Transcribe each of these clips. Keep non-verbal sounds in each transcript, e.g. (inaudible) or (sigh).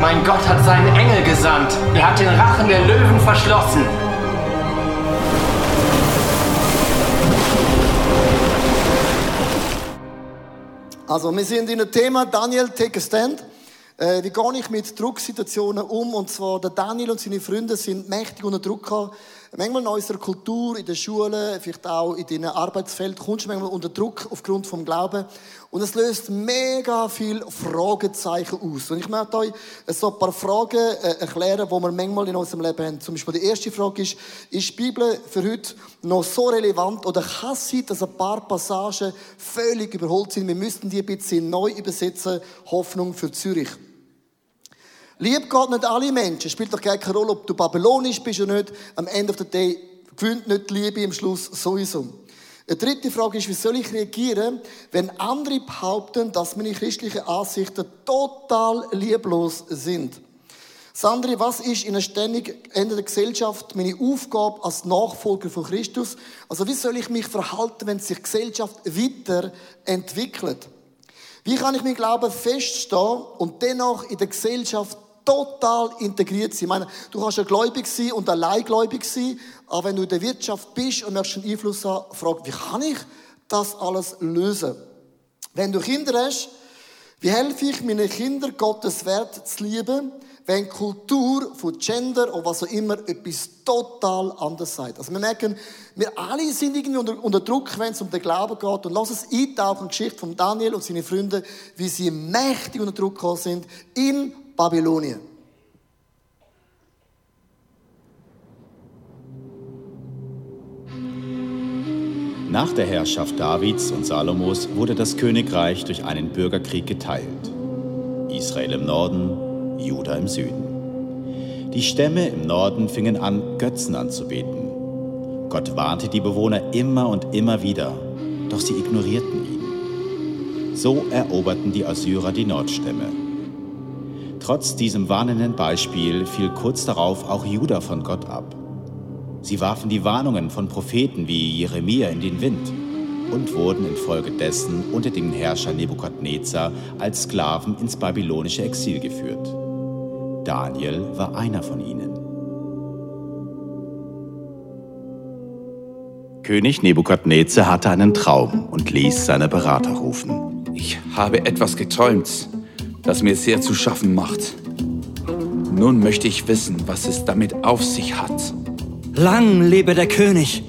Mein Gott hat seinen Engel gesandt. Er hat den Rachen der Löwen verschlossen. Also, wir sind in einem Thema, Daniel, take a stand. Äh, wie gehe ich mit Drucksituationen um? Und zwar, der Daniel und seine Freunde sind mächtig unter Druck gehabt. Manchmal in unserer Kultur, in der Schule, vielleicht auch in deinem Arbeitsfeld, kommst du manchmal unter Druck aufgrund vom Glauben. Und es löst mega viel Fragezeichen aus. Und ich möchte euch so ein paar Fragen äh, erklären, die wir manchmal in unserem Leben haben. Zum Beispiel die erste Frage ist, ist die Bibel für heute noch so relevant oder kann es sein, dass ein paar Passagen völlig überholt sind? Wir müssten die ein bisschen neu übersetzen. Hoffnung für Zürich. Lieb Gott nicht alle Menschen. Spielt doch keine Rolle, ob du babylonisch bist oder nicht. Am Ende of the day gewinnt nicht die Liebe im Schluss sowieso. Eine dritte Frage ist, wie soll ich reagieren, wenn andere behaupten, dass meine christlichen Ansichten total lieblos sind? Sandri, was ist in einer ständig ändernden Gesellschaft meine Aufgabe als Nachfolger von Christus? Also wie soll ich mich verhalten, wenn sich die Gesellschaft weiterentwickelt? Wie kann ich mein Glauben feststehen und dennoch in der Gesellschaft total integriert sein. Ich meine, du kannst ja gläubig sein und alleingläubig sein, aber wenn du in der Wirtschaft bist und möchtest einen Einfluss haben, frag, wie kann ich das alles lösen? Wenn du Kinder hast, wie helfe ich meinen Kindern, Gottes Wert zu lieben, wenn Kultur von Gender oder was auch immer etwas total anderes sagt. Also wir merken, wir alle sind irgendwie unter, unter Druck, wenn es um den Glauben geht. Und lass uns eintauchen in die Geschichte von Daniel und seine Freunde, wie sie mächtig unter Druck gekommen sind in Babylonien. Nach der Herrschaft Davids und Salomos wurde das Königreich durch einen Bürgerkrieg geteilt. Israel im Norden, Juda im Süden. Die Stämme im Norden fingen an, Götzen anzubeten. Gott warnte die Bewohner immer und immer wieder, doch sie ignorierten ihn. So eroberten die Assyrer die Nordstämme. Trotz diesem warnenden Beispiel fiel kurz darauf auch Juda von Gott ab. Sie warfen die Warnungen von Propheten wie Jeremia in den Wind und wurden infolgedessen unter den Herrscher Nebukadnezar als Sklaven ins babylonische Exil geführt. Daniel war einer von ihnen. König Nebukadnezar hatte einen Traum und ließ seine Berater rufen. Ich habe etwas geträumt das mir sehr zu schaffen macht. Nun möchte ich wissen, was es damit auf sich hat. Lang lebe der König.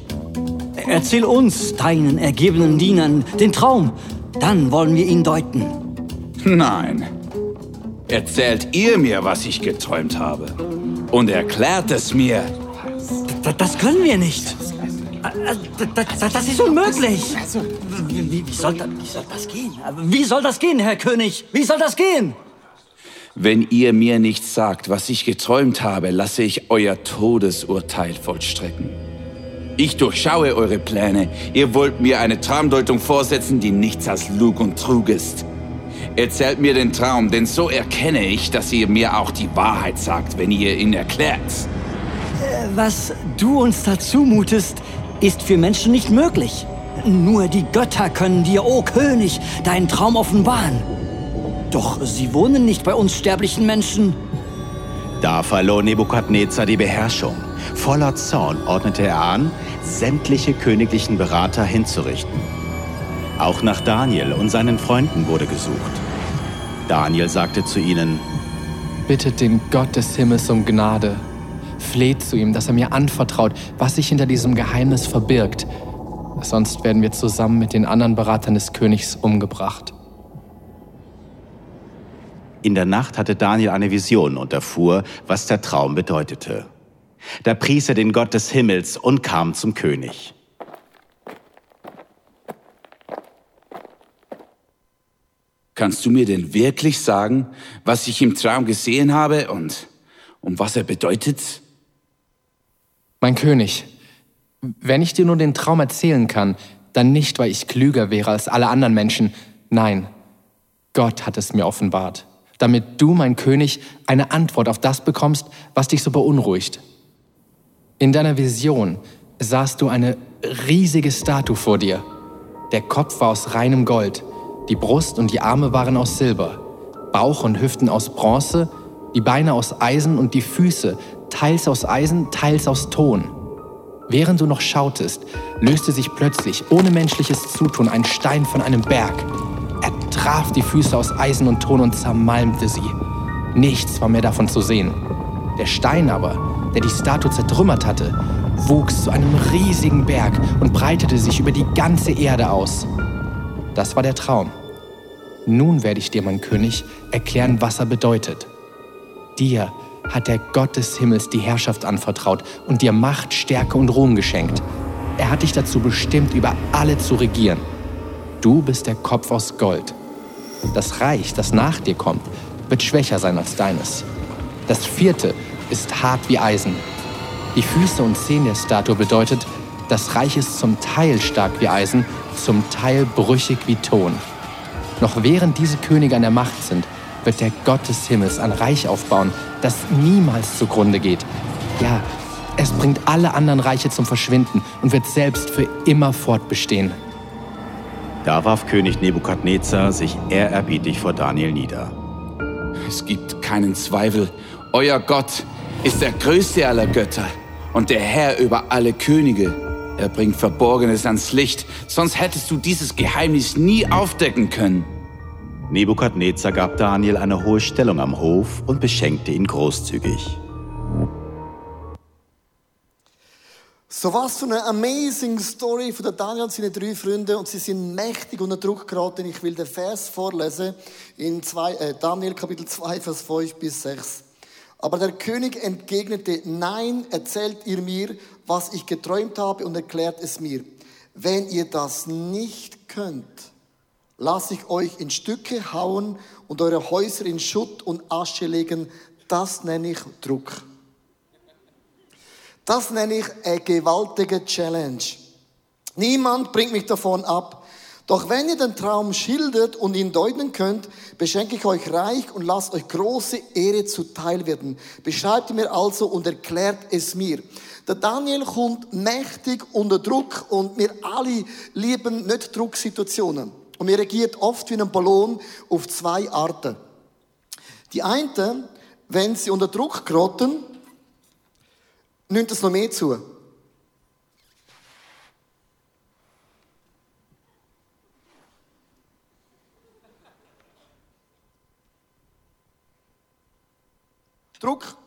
Erzähl uns, deinen ergebenen Dienern, den Traum. Dann wollen wir ihn deuten. Nein. Erzählt ihr mir, was ich geträumt habe. Und erklärt es mir. Das können wir nicht. Das ist unmöglich. Wie, wie, soll das, wie soll das gehen? Wie soll das gehen, Herr König? Wie soll das gehen? Wenn ihr mir nicht sagt, was ich geträumt habe, lasse ich euer Todesurteil vollstrecken. Ich durchschaue eure Pläne. Ihr wollt mir eine Traumdeutung vorsetzen, die nichts als Lug und Trug ist. Erzählt mir den Traum, denn so erkenne ich, dass ihr mir auch die Wahrheit sagt, wenn ihr ihn erklärt. Äh, was du uns dazu mutest, ist für Menschen nicht möglich. Nur die Götter können dir, o oh König, deinen Traum offenbaren. Doch sie wohnen nicht bei uns sterblichen Menschen. Da verlor Nebukadnezar die Beherrschung. Voller Zorn ordnete er an, sämtliche königlichen Berater hinzurichten. Auch nach Daniel und seinen Freunden wurde gesucht. Daniel sagte zu ihnen, Bittet den Gott des Himmels um Gnade fleht zu ihm, dass er mir anvertraut, was sich hinter diesem Geheimnis verbirgt. Sonst werden wir zusammen mit den anderen Beratern des Königs umgebracht. In der Nacht hatte Daniel eine Vision und erfuhr, was der Traum bedeutete. Da pries er den Gott des Himmels und kam zum König. Kannst du mir denn wirklich sagen, was ich im Traum gesehen habe und und was er bedeutet? Mein König, wenn ich dir nur den Traum erzählen kann, dann nicht, weil ich klüger wäre als alle anderen Menschen. Nein, Gott hat es mir offenbart, damit du, mein König, eine Antwort auf das bekommst, was dich so beunruhigt. In deiner Vision sahst du eine riesige Statue vor dir. Der Kopf war aus reinem Gold, die Brust und die Arme waren aus Silber, Bauch und Hüften aus Bronze, die Beine aus Eisen und die Füße, teils aus Eisen, teils aus Ton. Während du noch schautest, löste sich plötzlich, ohne menschliches Zutun, ein Stein von einem Berg. Er traf die Füße aus Eisen und Ton und zermalmte sie. Nichts war mehr davon zu sehen. Der Stein aber, der die Statue zertrümmert hatte, wuchs zu einem riesigen Berg und breitete sich über die ganze Erde aus. Das war der Traum. Nun werde ich dir, mein König, erklären, was er bedeutet. Dir hat der Gott des Himmels die Herrschaft anvertraut und dir Macht, Stärke und Ruhm geschenkt. Er hat dich dazu bestimmt, über alle zu regieren. Du bist der Kopf aus Gold. Das Reich, das nach dir kommt, wird schwächer sein als deines. Das vierte ist hart wie Eisen. Die Füße und Zehen der Statue bedeutet, das Reich ist zum Teil stark wie Eisen, zum Teil brüchig wie Ton. Noch während diese Könige an der Macht sind, wird der Gott des Himmels ein Reich aufbauen, das niemals zugrunde geht. Ja, es bringt alle anderen Reiche zum Verschwinden und wird selbst für immer fortbestehen. Da warf König Nebukadnezar sich ehrerbietig vor Daniel nieder. Es gibt keinen Zweifel, euer Gott ist der größte aller Götter und der Herr über alle Könige. Er bringt Verborgenes ans Licht, sonst hättest du dieses Geheimnis nie aufdecken können. Nebukadnezar gab Daniel eine hohe Stellung am Hof und beschenkte ihn großzügig. So was für eine amazing Story von Daniel und seine drei Freunde und sie sind mächtig unter Druck geraten. Ich will den Vers vorlesen in zwei, äh, Daniel Kapitel 2, Vers 5 bis 6. Aber der König entgegnete, nein, erzählt ihr mir, was ich geträumt habe und erklärt es mir. Wenn ihr das nicht könnt, lasse ich euch in Stücke hauen und eure Häuser in Schutt und Asche legen. Das nenne ich Druck. Das nenne ich eine gewaltige Challenge. Niemand bringt mich davon ab. Doch wenn ihr den Traum schildert und ihn deuten könnt, beschenke ich euch reich und lasst euch große Ehre zuteil werden. Beschreibt mir also und erklärt es mir. Der Daniel kommt mächtig unter Druck und wir alle lieben nicht Drucksituationen. Und wir reagiert oft wie ein Ballon auf zwei Arten. Die eine, wenn sie unter Druck geraten, nimmt es noch mehr zu. Druck.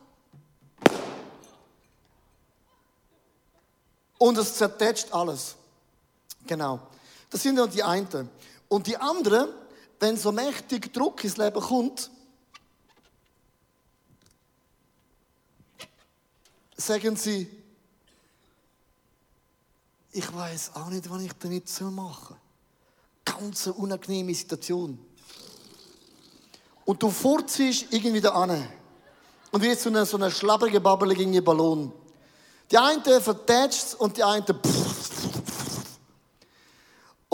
Und es zertätscht alles. Genau. Das sind ja die einen. Und die anderen, wenn so mächtig Druck ins Leben kommt, sagen sie, ich weiß auch nicht, was ich damit machen soll. Ganz eine unangenehme Situation. Und du furziehst irgendwie da an. Und wie so eine, so eine schlabbrige, babbelige Ballon. Die eine vertätscht und die eine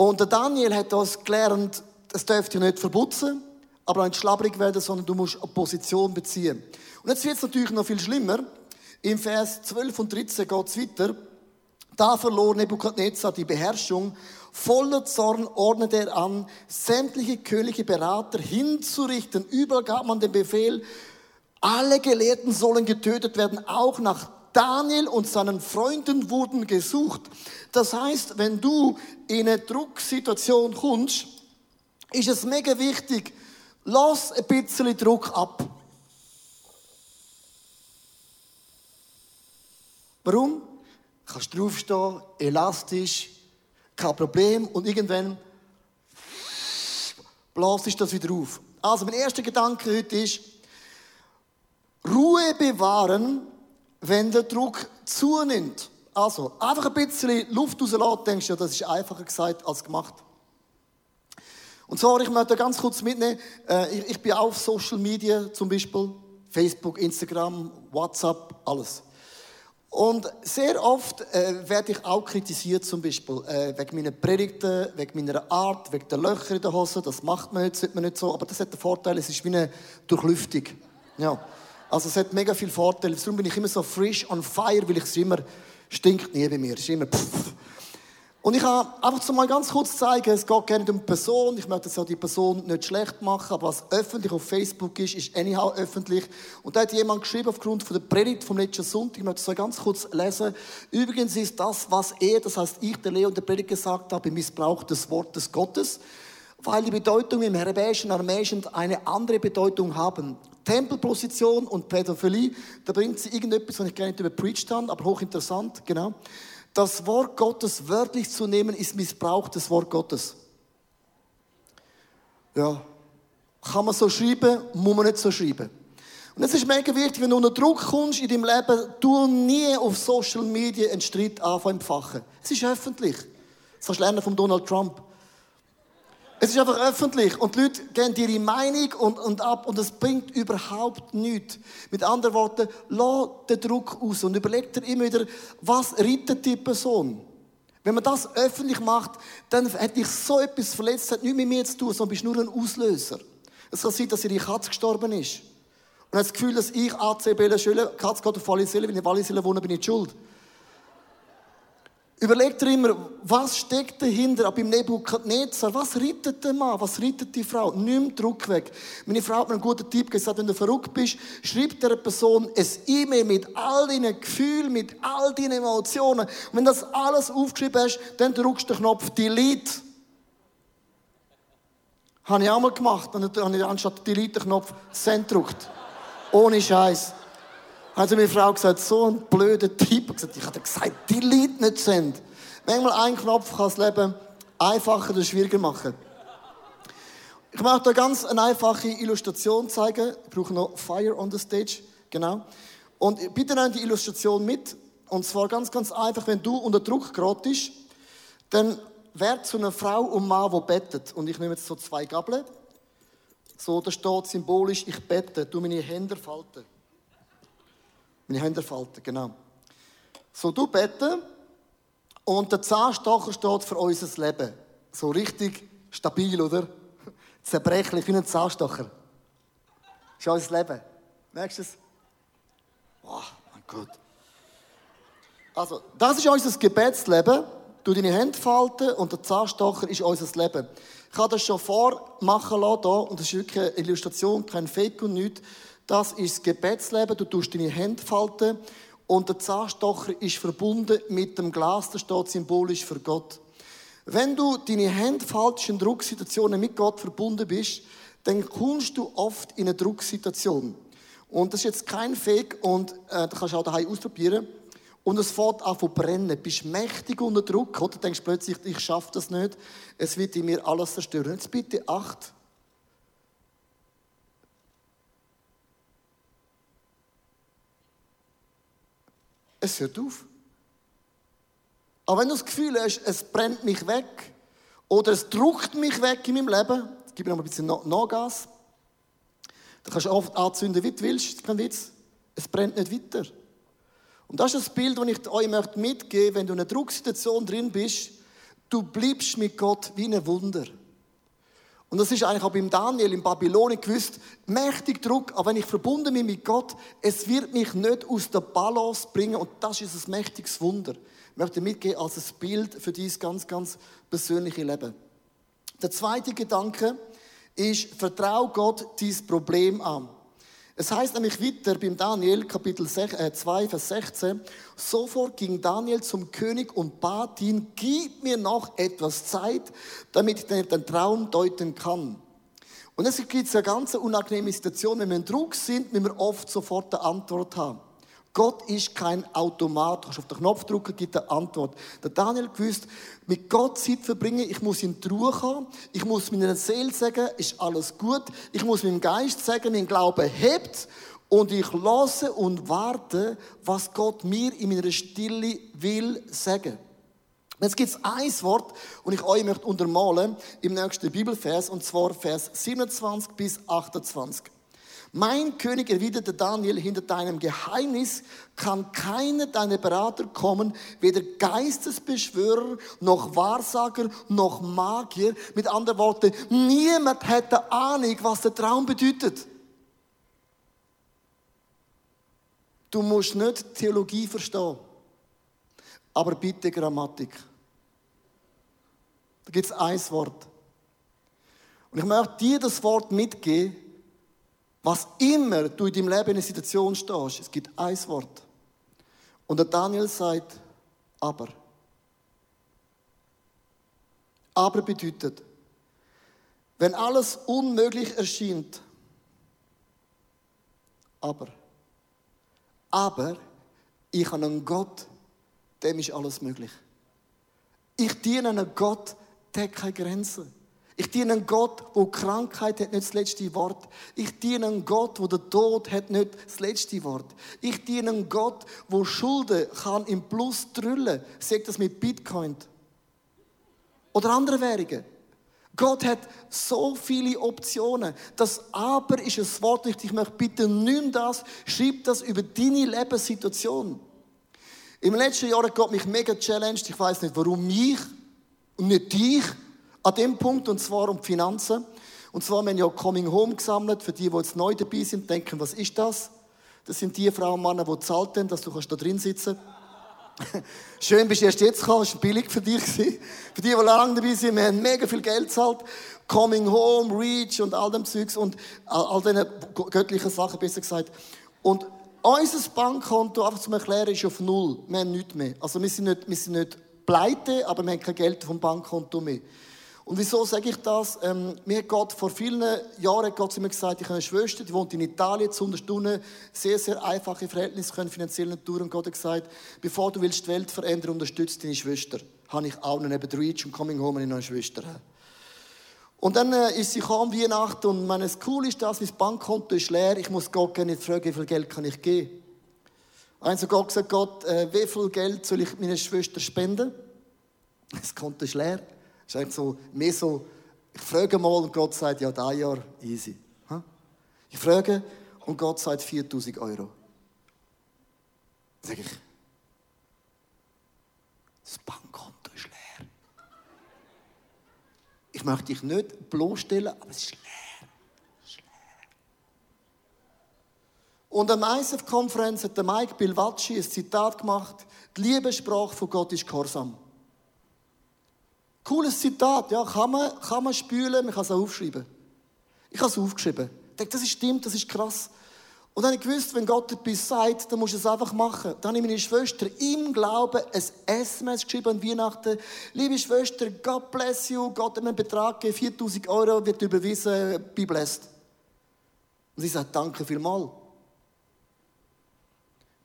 Und der Daniel hat uns gelernt, es dürfte nicht verputzen, aber nicht schlabrig werden, sondern du musst eine Position beziehen. Und jetzt wird es natürlich noch viel schlimmer. Im Vers 12 und 13 geht es weiter. Da verlor Nebukadnezar die Beherrschung. Voller Zorn ordnete er an, sämtliche königliche Berater hinzurichten. Überall gab man den Befehl, alle Gelehrten sollen getötet werden, auch nach Daniel und seinen Freunden wurden gesucht. Das heißt, wenn du in eine Drucksituation kommst, ist es mega wichtig, lass ein bisschen Druck ab. Warum? Du kannst draufstehen, elastisch, kein Problem und irgendwann blasst das wieder auf. Also mein erster Gedanke heute ist, Ruhe bewahren, wenn der Druck zunimmt. Also, einfach ein bisschen Luft rauslassen, denkst du, das ist einfacher gesagt als gemacht. Und zwar, ich möchte ganz kurz mitnehmen, äh, ich bin auf Social Media zum Beispiel. Facebook, Instagram, WhatsApp, alles. Und sehr oft äh, werde ich auch kritisiert, zum Beispiel äh, wegen meiner Predigten, wegen meiner Art, wegen der Löcher in der Hose. Das macht man jetzt, sollte man nicht so. Aber das hat den Vorteil, es ist wie eine Durchlüftung. Ja. Also es hat mega viele Vorteile. Darum bin ich immer so frisch on fire, weil ich es immer stinkt nie bei mir. Es ist immer pfff. Und ich habe einfach so mal ganz kurz zeigen, es geht gerne um die Person. Ich möchte jetzt auch die Person nicht schlecht machen, aber was öffentlich auf Facebook ist, ist anyhow öffentlich. Und da hat jemand geschrieben, aufgrund von der Predigt vom letzten Sonntag, ich möchte es ganz kurz lesen. Übrigens ist das, was er, das heißt ich, der Leo, der Predigt gesagt habe, Missbrauch des Wortes Gottes, weil die Bedeutung im Hebräischen Aramäischen eine andere Bedeutung haben. Tempelposition und Pädophilie, da bringt sie irgendetwas, was ich gerne nicht überpreached habe, aber hochinteressant, genau. Das Wort Gottes wörtlich zu nehmen, ist Missbrauch des Wort Gottes. Ja. Kann man so schreiben, muss man nicht so schreiben. Und es ist mega wichtig, wenn du unter Druck kommst in deinem Leben, du nie auf Social Media einen Streit anfangen. Es ist öffentlich. Das kannst du lernen von Donald Trump. Es ist einfach öffentlich und die Leute geben ihre Meinung und, und ab und es bringt überhaupt nichts. Mit anderen Worten, lass den Druck aus und überleg dir immer wieder, was rettet die Person? Wenn man das öffentlich macht, dann hat dich so etwas verletzt, hat nichts mit mir zu tun, sondern bist nur ein Auslöser. Es kann sein, dass ihre Katze gestorben ist. Und hat das Gefühl, dass ich ACB Schule, Katze geht auf Walliselle, wenn ich in Walliselle wohne, bin ich schuld. Überleg dir immer, was steckt dahinter? Aber im Nebukadnezar, was rettet der Mann? Was rettet die Frau? Nimm Druck weg. Meine Frau hat mir einen guten Tipp gesagt, wenn du verrückt bist, schreib der Person ein E-Mail mit all deinen Gefühlen, mit all deinen Emotionen. Und wenn das alles aufgeschrieben hast, dann drückst du den Knopf Delete. Habe ich auch mal gemacht. Dann habe ich anstatt Delete den Knopf Send gedrückt. Ohne Scheiß. Also meine Frau gesagt, so ein blöder Typ. Ich habe gesagt, delete nicht send. Manchmal ein Knopf kann das Leben einfacher oder schwieriger machen. Ich möchte euch ganz eine einfache Illustration zeigen. Ich brauche noch Fire on the Stage. Genau. Und bitte nehmt die Illustration mit. Und zwar ganz, ganz einfach, wenn du unter Druck bist, dann wird zu einer Frau und Mann, die bettet. Und ich nehme jetzt so zwei Gabeln. So, da steht symbolisch, ich bette, du meine Hände falten. Meine Hände falten, genau. So, du beten und der Zahnstocher steht für unser Leben. So richtig stabil, oder? (laughs) Zerbrechlich wie ein Zahnstocher. Das ist unser Leben. Merkst du es? Oh, mein Gott. Also, das ist unser Gebetsleben. Du deine Hände falten und der Zahnstocher ist unser Leben. Ich habe das schon vormachen lassen hier, und das ist wirklich eine Illustration, kein Fake und nichts. Das ist das Gebetsleben. Du tust deine Hände falten und der Zahnstocher ist verbunden mit dem Glas, das steht symbolisch für Gott. Wenn du deine Hände faltest in Drucksituationen mit Gott verbunden bist, dann kommst du oft in eine Drucksituation. Und das ist jetzt kein Fake und äh, das kannst du auch daheim ausprobieren. Und es fährt an zu brennen. Du bist mächtig unter Druck, oder? Du denkst plötzlich, ich schaffe das nicht. Es wird in mir alles zerstören. Jetzt bitte acht. Es hört auf. Aber wenn du das Gefühl hast, es brennt mich weg oder es druckt mich weg in meinem Leben, gib mir noch ein bisschen Nachgas, dann kannst du oft anzünden, wie du willst, das ist kein Witz. Es brennt nicht weiter. Und das ist das Bild, das ich euch mitgeben möchte, wenn du in einer Drucksituation drin bist, du bleibst mit Gott wie ein Wunder. Und das ist eigentlich auch beim Daniel in Babylonien gewusst, mächtig Druck, aber wenn ich verbunden bin mit Gott, es wird mich nicht aus der Balance bringen und das ist ein mächtiges Wunder. Ich möchte mitgehen als ein Bild für dieses ganz, ganz persönliche Leben. Der zweite Gedanke ist, vertrau Gott dieses Problem an. Es heißt nämlich weiter beim Daniel, Kapitel 2, äh, Vers 16, sofort ging Daniel zum König und bat ihn, gib mir noch etwas Zeit, damit ich den Traum deuten kann. Und es gibt eine ganz unangenehme Situation, wenn wir in Druck sind, wenn wir oft sofort eine Antwort haben. Gott ist kein Automat. Du kannst auf den Knopf drücken, gibt eine Antwort. Der Daniel gewusst, mit Gott Zeit verbringen, ich muss in die Ruhe kommen, ich muss meiner Seele sagen, ist alles gut, ich muss meinem Geist sagen, mein Glaube hebt und ich lasse und warte, was Gott mir in meiner Stille will sagen. Jetzt gibt es ein Wort, und ich euch möchte untermalen im nächsten Bibelvers, und zwar Vers 27 bis 28. Mein König, erwiderte Daniel, hinter deinem Geheimnis kann keiner deiner Berater kommen, weder Geistesbeschwörer, noch Wahrsager, noch Magier. Mit anderen Worten, niemand hätte Ahnung, was der Traum bedeutet. Du musst nicht Theologie verstehen, aber bitte Grammatik. Da gibt es ein Wort. Und ich möchte dir das Wort mitgeben, was immer du in deinem Leben in einer Situation stehst, es gibt ein Wort. Und der Daniel sagt, aber. Aber bedeutet, wenn alles unmöglich erscheint, aber, aber ich habe einen Gott, dem ist alles möglich. Ich diene einem Gott, der hat keine Grenzen. Ich diene einem Gott, wo Krankheit hat nicht das letzte Wort. Ich diene einem Gott, wo der Tod hat nicht das letzte Wort. Ich diene einem Gott, wo Schulden kann im Plus drüllen. Sagt das mit Bitcoin oder anderen Währungen. Gott hat so viele Optionen. Das Aber ist ein Wort, ich möchte bitte nimm das, schreib das über deine Lebenssituation. Im letzten Jahr hat Gott mich mega challenged. Ich weiß nicht, warum mich und nicht dich an dem Punkt, und zwar um die Finanzen. Und zwar, wir haben ja Coming Home gesammelt, für die, die jetzt neu dabei sind, denken, was ist das? Das sind die Frauen und Männer, die zahlt haben, dass du da drin sitzen (laughs) Schön, bist du erst jetzt gekommen, das war billig für dich. Für die, die lange dabei sind, wir haben mega viel Geld gezahlt. Coming Home, Reach und all dem Zeugs und all diesen göttlichen Sachen, besser gesagt. Und unser Bankkonto, einfach zum Erklären, ist auf Null. Wir haben nichts mehr. Also wir sind nicht, wir sind nicht pleite, aber wir haben kein Geld vom Bankkonto mehr. Und wieso sage ich das? Ähm, mir hat Gott vor vielen Jahren Gott zu mir gesagt, ich habe eine Schwester, die wohnt in Italien, zu Stunden, sehr, sehr einfache Verhältnisse, können finanziell nicht. Und Gott hat gesagt, bevor du willst die Welt verändern, unterstütze deine Schwester. Habe ich auch noch neben Reach und Coming Home eine Schwester. Und dann äh, ist sie gekommen, Weihnachten, und meine, Cool ist das, mein Bankkonto ist leer, ich muss Gott gerne nicht fragen, wie viel Geld kann ich geben. Also Gott gesagt, Gott, äh, wie viel Geld soll ich meiner Schwester spenden? Das Konto ist leer. Das ist eigentlich so, mehr so, ich frage mal und Gott sagt, ja, da Jahr, easy. Ich frage und Gott sagt 4000 Euro. Sage ich, das Bankkonto ist leer. Ich möchte dich nicht bloßstellen, aber es ist leer. Es ist leer. Und am ISF-Konferenz hat der Mike Bilvacci ein Zitat gemacht, die Liebessprache von Gott ist Gehorsam. Cooles Zitat, ja, kann man, kann man spülen, man kann es auch aufschreiben. Ich habe es aufgeschrieben. Ich denke, das ist stimmt, das ist krass. Und dann habe ich gewusst, wenn Gott etwas sagt, dann musst du es einfach machen. Dann habe ich meine Schwester im Glauben ein SMS geschrieben an Weihnachten. Liebe Schwester, God bless you. Gott hat mir einen Betrag gegeben, 4000 Euro wird überwiesen, be blessed. Und sie sagt, danke vielmals.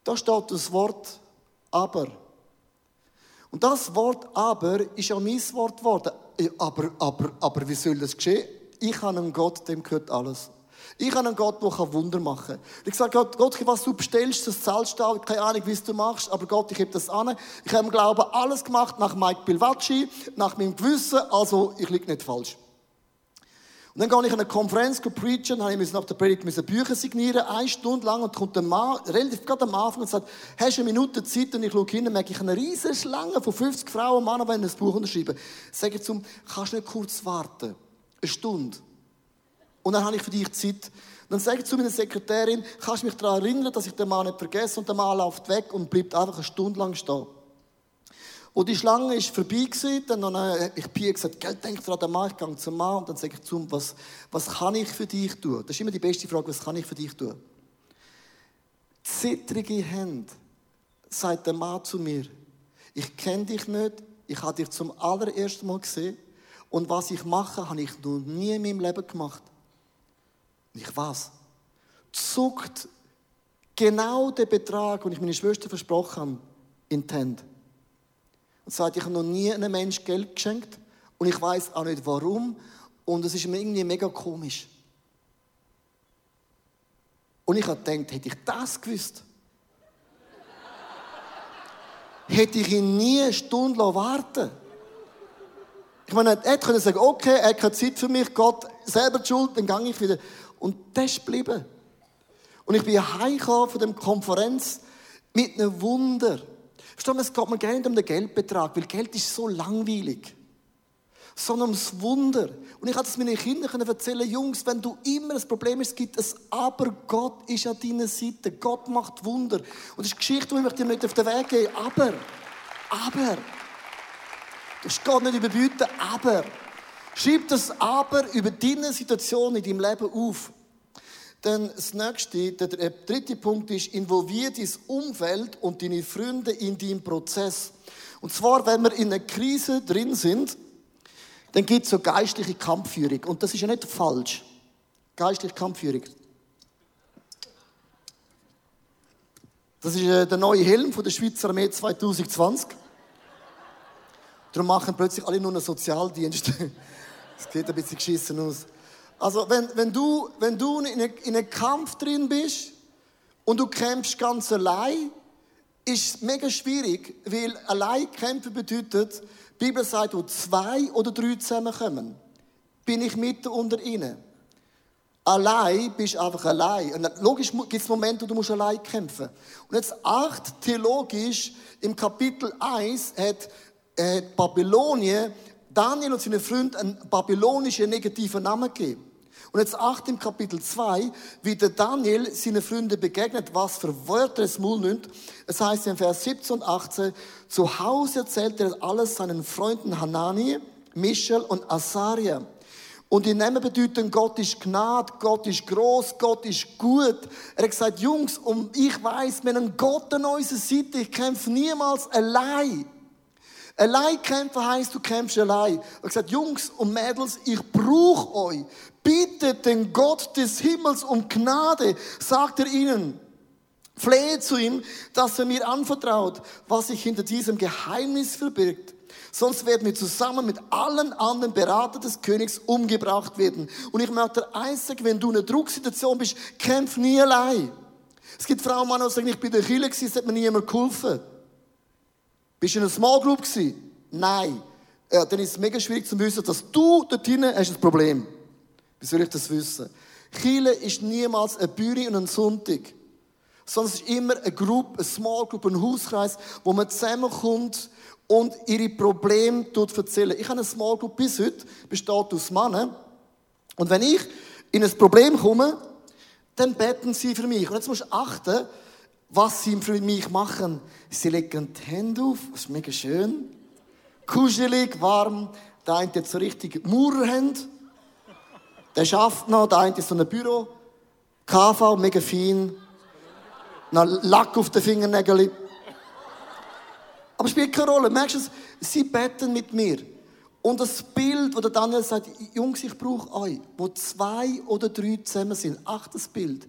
Da steht das Wort aber. Und das Wort aber ist ja mein Wort geworden. Aber, aber, aber wie soll das geschehen? Ich habe einen Gott, dem gehört alles. Ich habe einen Gott, der Wunder machen kann. Ich sage Gott, Gott, was du bestellst, das zahlst du auch. Keine Ahnung, wie du machst, aber Gott, ich habe das an. Ich habe im Glauben alles gemacht nach Mike Bilvacci, nach meinem Gewissen, also ich liege nicht falsch. Und dann gehe ich an eine Konferenz preachen, dann habe ich nach der Predigt Bücher signieren, eine Stunde lang, und kommt ein Mann, relativ gerade am Anfang, und sagt, hast du eine Minute Zeit? Und ich schaue hin, merke ich eine riesige Schlange von 50 Frauen und Männern, die ein Buch unterschreiben. Sage ich zum, kannst du nicht kurz warten? Eine Stunde. Und dann habe ich für dich Zeit. dann sage ich zu meiner Sekretärin, kannst du mich daran erinnern, dass ich den Mann nicht vergesse? Und der Mann läuft weg und bleibt einfach eine Stunde lang stehen. Und die Schlange ist vorbei gewesen, dann habe ich Pia gesagt, Gell, denk dran, der Mann, ich gehe zum Mann. Und dann sage ich zu ihm, was, was kann ich für dich tun? Das ist immer die beste Frage, was kann ich für dich tun? Zittrige Hände, sagt der Mann zu mir, ich kenne dich nicht, ich habe dich zum allerersten Mal gesehen. Und was ich mache, habe ich noch nie in meinem Leben gemacht. Ich weiß, zuckt genau der Betrag, den ich meiner Schwester versprochen habe, in die Hände und sagt, ich habe noch nie einem Menschen Geld geschenkt und ich weiß auch nicht warum und es ist mir irgendwie mega komisch. Und ich habe gedacht, hätte ich das gewusst, (laughs) hätte ich ihn nie eine Stunde warten Ich meine, er hätte sagen okay, er hat keine Zeit für mich, Gott selber die Schuld, dann gehe ich wieder. Und das ist geblieben. Und ich bin heimgekommen von der Konferenz mit einem Wunder. Verstehen es geht mir gerne nicht um den Geldbetrag, weil Geld ist so langweilig. Sondern ums Wunder. Und ich hatte es meinen Kindern erzählen, Jungs, wenn du immer ein Problem hast, gibt es aber Gott ist an deiner Seite. Gott macht Wunder. Und das ist eine Geschichte, die ich dir nicht auf den Weg geben Aber, aber, das ist Gott nicht überbieten, aber, schreib das aber über deine Situation in deinem Leben auf. Dann das nächste, der dritte Punkt ist, involviere dein Umfeld und deine Freunde in deinen Prozess. Und zwar, wenn wir in einer Krise drin sind, dann gibt es so geistliche Kampfführung. Und das ist ja nicht falsch. Geistliche Kampfführung. Das ist äh, der neue Helm von der Schweizer Armee 2020. Darum machen plötzlich alle nur einen Sozialdienst. Es (laughs) geht ein bisschen geschissen aus. Also, wenn, wenn, du, wenn du in, eine, in einem Kampf drin bist und du kämpfst ganz allein, ist es mega schwierig, weil allein kämpfen bedeutet, die Bibel sagt, wo zwei oder drei zusammenkommen, bin ich mitten unter ihnen. Allein bist du einfach allein. Und logisch gibt es Momente, wo du musst allein kämpfen Und jetzt acht theologisch, im Kapitel 1 hat äh, Babylonien Daniel und seine Freunde einen babylonischen negativen Namen gegeben. Und jetzt acht im Kapitel 2, wie der Daniel seine Freunde begegnet, was für Wörter es Mund nimmt. Es heißt in Vers 17 und 18, zu Hause erzählt er alles seinen Freunden Hanani, Michel und Asaria. Und die Namen bedeuten, Gott ist Gnad, Gott ist groß, Gott ist gut. Er hat gesagt, Jungs, und ich weiß, wir haben Gott an unserer Seite, ich kämpfe niemals allein. Allein kämpfen heisst, du kämpfst allein. Er hat gesagt, Jungs und Mädels, ich brauche euch. Bittet den Gott des Himmels um Gnade, sagt er ihnen. Flehe zu ihm, dass er mir anvertraut, was sich hinter diesem Geheimnis verbirgt. Sonst werden wir zusammen mit allen anderen Beratern des Königs umgebracht werden. Und ich möchte eins sagen, wenn du in einer Drucksituation bist, kämpf nie allein. Es gibt Frauen, Männer, die sagen, ich bin in der gewesen, es hat mir niemand geholfen. Bist du in einer Small Group gewesen? Nein. Ja, dann ist es mega schwierig zu wissen, dass du dort hinten hast ein Problem. Wie soll ich das wissen? Chile ist niemals eine Bühne und ein Sonntag. Sondern es ist immer eine Gruppe, eine Small Group, ein Hauskreis, wo man zusammenkommt und ihre Probleme erzählen. Ich habe eine Small Group bis heute, besteht aus Männern. Und wenn ich in ein Problem komme, dann beten sie für mich. Und jetzt musst du achten, was sie für mich machen. Sie legen die Hände auf, das ist mega schön. Kuschelig, warm. Der eine hat so richtig Mauerhände. Der schafft noch, der eine ist so ein Büro. KV, mega fein. Noch Lack auf den Fingernägeln. Aber spielt keine Rolle. Merkst du es? Sie beten mit mir. Und das Bild, wo der Daniel sagt, Jungs, ich brauche euch, wo zwei oder drei zusammen sind. Acht das Bild.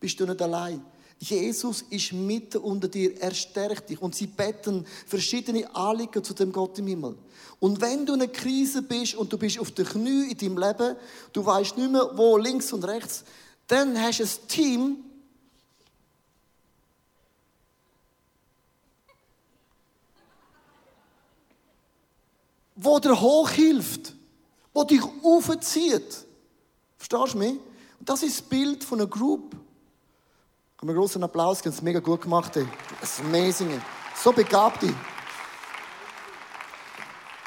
Bist du nicht allein. Jesus ist mitten unter dir, er stärkt dich und sie beten verschiedene Anliegen zu dem Gott im Himmel. Und wenn du in einer Krise bist und du bist auf den Knie in deinem Leben, du weißt nicht mehr, wo links und rechts, dann hast du ein Team, wo dir hochhilft, wo dich aufzieht. Verstehst du mich? Das ist das Bild von einer Group. Komm, einen großen Applaus, ganz mega gut gemacht. Ey. Das ist amazing. So begabt. Ey.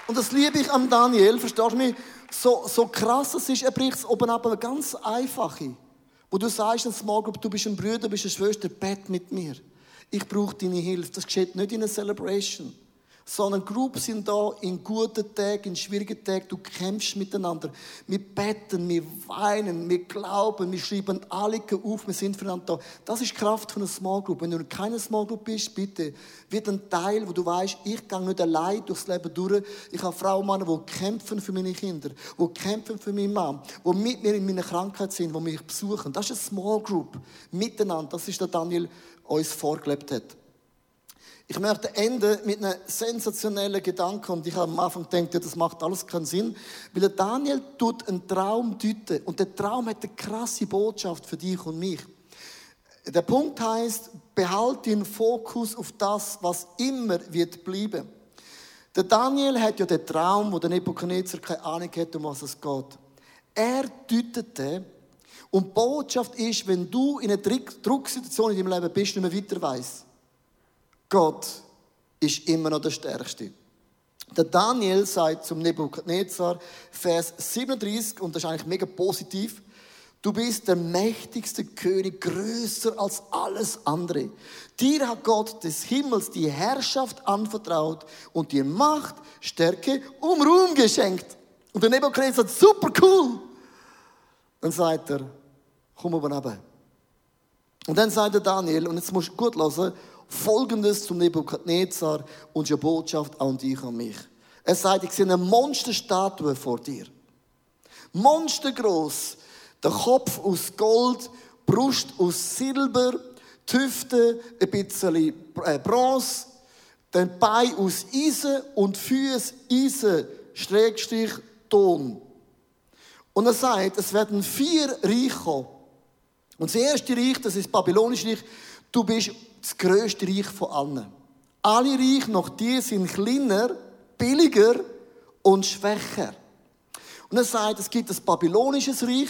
Und das liebe ich am Daniel, verstehst du mich? So, so krass es ist, er bricht es oben ab, aber ganz einfache. Wo du sagst, in Small Group, du bist ein Bruder, du bist eine Schwester, bett mit mir. Ich brauche deine Hilfe. Das geschieht nicht in einer Celebration sondern Groups sind da in guten Tagen, in schwierigen Tagen. Du kämpfst miteinander. Wir beten, wir weinen, wir glauben, wir schreiben alle auf, wir sind füreinander da. Das ist die Kraft von einer Small Group. Wenn du keine Small Group bist, bitte, wird ein Teil, wo du weißt, ich gehe nicht allein durchs Leben durch. Ich habe Frauen und Männer, die kämpfen für meine Kinder, die kämpfen für meinen Mann, die mit mir in meiner Krankheit sind, die mich besuchen. Das ist eine Small Group. Miteinander. Das ist der Daniel uns vorgelebt hat. Ich möchte enden mit einem sensationellen Gedanken und ich habe am Anfang gedacht, ja, das macht alles keinen Sinn, weil der Daniel tut einen Traum deuten und der Traum hat eine krasse Botschaft für dich und mich. Der Punkt heißt, behalte den Fokus auf das, was immer wird bleiben. Der Daniel hat ja den Traum, wo der Nebuchadnezzar keine Ahnung hat, um was es geht. Er deutete Und die Botschaft ist, wenn du in einer Drucksituation in deinem Leben bist, nicht mehr weiter weißt, Gott ist immer noch der Stärkste. Der Daniel sagt zum Nebukadnezar, Vers 37, und das ist eigentlich mega positiv, Du bist der mächtigste König, größer als alles andere. Dir hat Gott des Himmels die Herrschaft anvertraut und dir Macht, Stärke und Ruhm geschenkt. Und der Nebukadnezar sagt, super cool. Dann sagt er, komm oben runter. Und dann sagt der Daniel, und jetzt musst du gut hören, folgendes zum Nebukadnezar und die Botschaft an dich und mich. Er sagt, ich sehe eine Monsterstatue vor dir. Monstergroß. Der Kopf aus Gold, Brust aus Silber, die Hüfte ein bisschen äh, Bronze, den Bein aus Eisen und Füße Eisen, Schrägstrich Ton. Und er sagt, es werden vier Reiche kommen. Und das erste Reich, das ist das babylonische Reich, du bist das grösste Reich von allen. Alle Reiche nach dir sind kleiner, billiger und schwächer. Und er sagt, es gibt ein babylonisches Reich,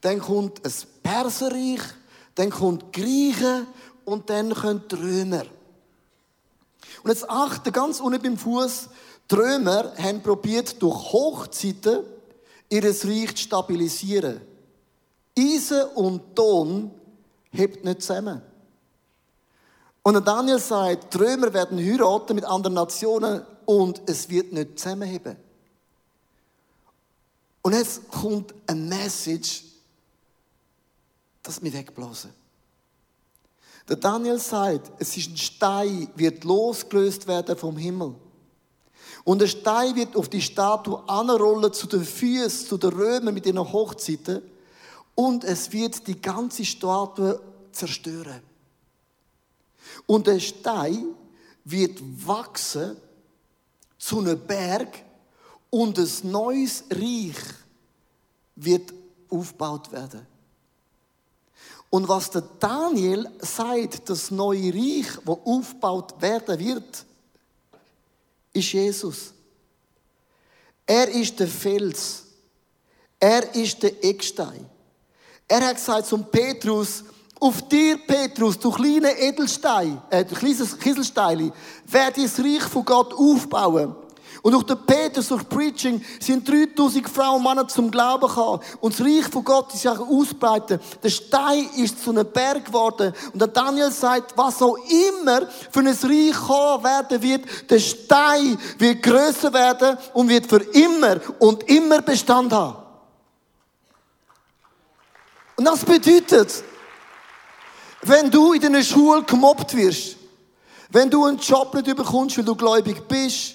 dann kommt ein Perserreich, dann kommt Griechen und dann kommen die Römer. Und jetzt achte ganz unten beim Fuß, die Römer haben probiert durch Hochzeiten ihr Reich zu stabilisieren. Eisen und Ton hebt nicht zusammen. Und Daniel sagt, die Römer werden heiraten mit anderen Nationen und es wird nicht zusammenheben. Und jetzt kommt ein Message, das mich wegblasen. Der Daniel sagt, es ist ein Stein, wird losgelöst werden vom Himmel. Und der Stein wird auf die Statue anrollen zu den Füßen, zu den Römern mit ihren Hochzeiten. Und es wird die ganze Statue zerstören. Und der Stein wird wachsen zu einem Berg und ein neues Reich wird aufgebaut werden. Und was der Daniel sagt, das neue Reich, wo aufgebaut werden wird, ist Jesus. Er ist der Fels. Er ist der Eckstein. Er hat gesagt zum Petrus, auf dir, Petrus, du kleine Edelstein, äh, du kleines Kieselstein, werde das Reich von Gott aufbauen. Und durch den Petrus, durch Preaching, sind 3000 Frauen und Männer zum Glauben gekommen. Und das Reich von Gott ist sich ausbreiten. Der Stein ist zu einem Berg geworden. Und der Daniel sagt, was auch immer für ein Reich kommen werden wird, der Stein wird größer werden und wird für immer und immer Bestand haben. Und das bedeutet, wenn du in deiner Schule gemobbt wirst, wenn du einen Job nicht bekommst, weil du gläubig bist,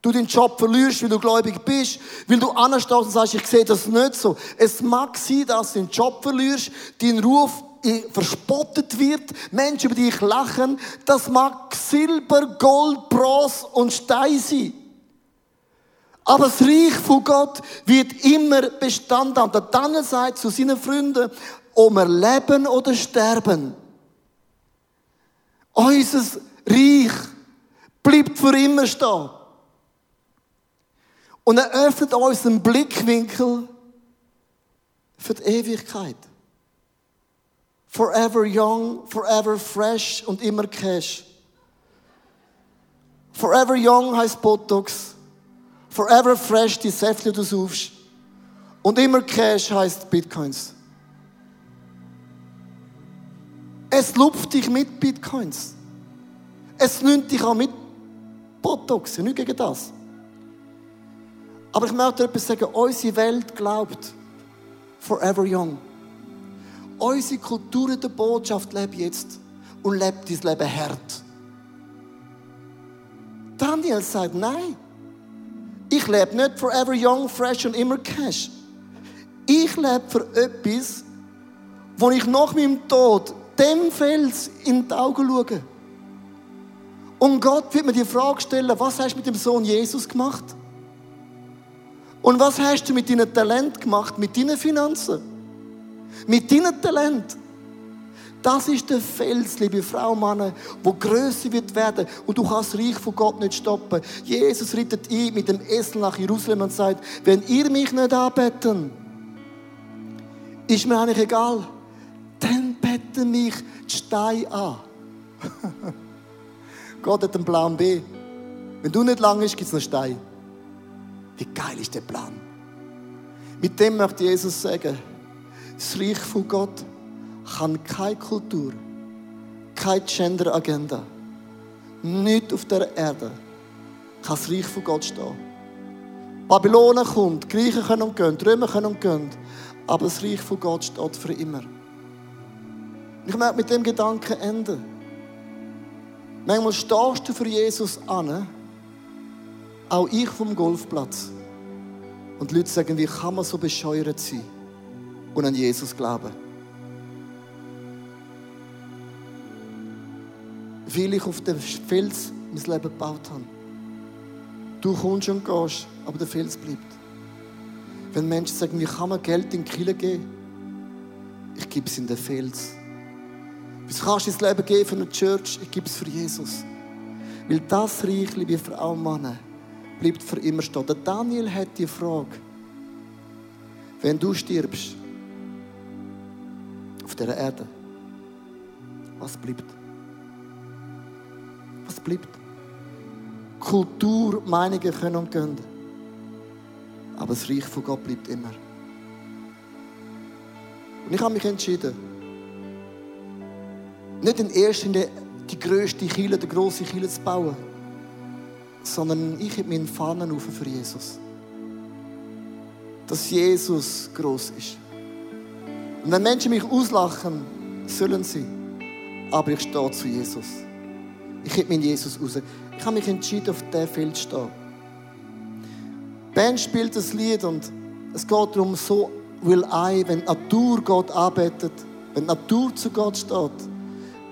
du den Job verlierst, weil du gläubig bist, weil du anstehst und sagst, ich sehe das nicht so. Es mag sein, dass du den Job verlierst, dein Ruf verspottet wird, Menschen über dich lachen. Das mag Silber, Gold, Bronze und Stein sein. Aber das Reich von Gott wird immer Bestand haben. Der Daniel sagt zu seinen Freunden, ob wir leben oder sterben. Unser Reich bleibt für immer stehen. Und er öffnet uns einen Blickwinkel für die Ewigkeit. Forever young, forever fresh und immer cash. Forever young heißt Botox. Forever fresh die Säfte, die du suchst. Und immer cash heißt Bitcoins. Es lupft dich mit Bitcoins. Es nimmt dich auch mit Botox. Nicht gegen das. Aber ich möchte etwas sagen. Unsere Welt glaubt forever young. Unsere Kultur der Botschaft lebt jetzt und lebt dein Leben hart. Daniel sagt, nein. Ich lebe nicht forever young, fresh und immer cash. Ich lebe für etwas, wo ich nach meinem Tod dem Fels in die Augen schaue. Und Gott wird mir die Frage stellen, was hast du mit dem Sohn Jesus gemacht? Und was hast du mit deinem Talent gemacht, mit deinen Finanzen? Mit deinem Talent? Das ist der Fels, liebe Frau, Mann, wo größer wird werden und du kannst das Reich von Gott nicht stoppen. Jesus rittet ein mit dem Esel nach Jerusalem und sagt, wenn ihr mich nicht anbeten, ist mir eigentlich egal. Dann beten mich die Steine an. (laughs) Gott hat einen Plan B. Wenn du nicht lang bist, gibt es einen Stein. Wie geil ist der Plan? Mit dem möchte Jesus sagen, das Reich von Gott kann keine Kultur, keine Gender-Agenda, nicht auf der Erde kann das Reich von Gott stehen. Babylon kommt, Griechen können und gehen, Römer können und gehen, aber das Reich von Gott steht für immer. Ich möchte mit dem Gedanken enden. Manchmal stehst du für Jesus an, auch ich vom Golfplatz. Und die Leute sagen, wie kann man so bescheuert sein und an Jesus glauben? Weil ich auf dem Fels mein Leben gebaut habe. Du kommst und gehst, aber der Fels bleibt. Wenn Menschen sagen, wie kann man Geld in die Kirche geben? Ich gebe es in den Fels. Was kannst du das Leben geben für eine Church? Ich gebe es für Jesus. Weil das Reich, liebe Frauen und Männer, bleibt für immer stehen. Der Daniel hat die Frage, wenn du stirbst, auf dieser Erde, was bleibt? Was bleibt? Kultur, Meinungen können und gehen. Aber das Reich von Gott bleibt immer. Und ich habe mich entschieden, nicht in erster Linie die grösste Kille, die grosse Kille zu bauen, sondern ich habe meinen Fahnen auf für Jesus. Dass Jesus groß ist. Und wenn Menschen mich auslachen, sollen sie. Aber ich stehe zu Jesus. Ich habe meinen Jesus raus. Ich habe mich entschieden, auf diesem Feld zu stehen. Die Band spielt das Lied und es geht darum, so will I, wenn Natur Gott arbeitet, wenn Natur zu Gott steht,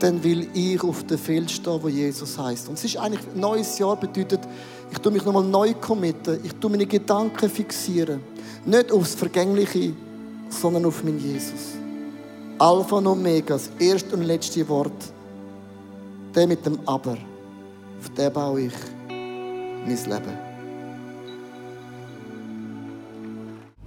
dann will ich auf dem Feld stehen, wo Jesus heißt. Und es ist eigentlich ein neues Jahr bedeutet, ich tue mich nochmal neu committen, ich tue meine Gedanken fixieren. Nicht aufs Vergängliche, sondern auf meinen Jesus. Alpha und Omega, das erste und letzte Wort. Der mit dem Aber. Auf den baue ich mein Leben.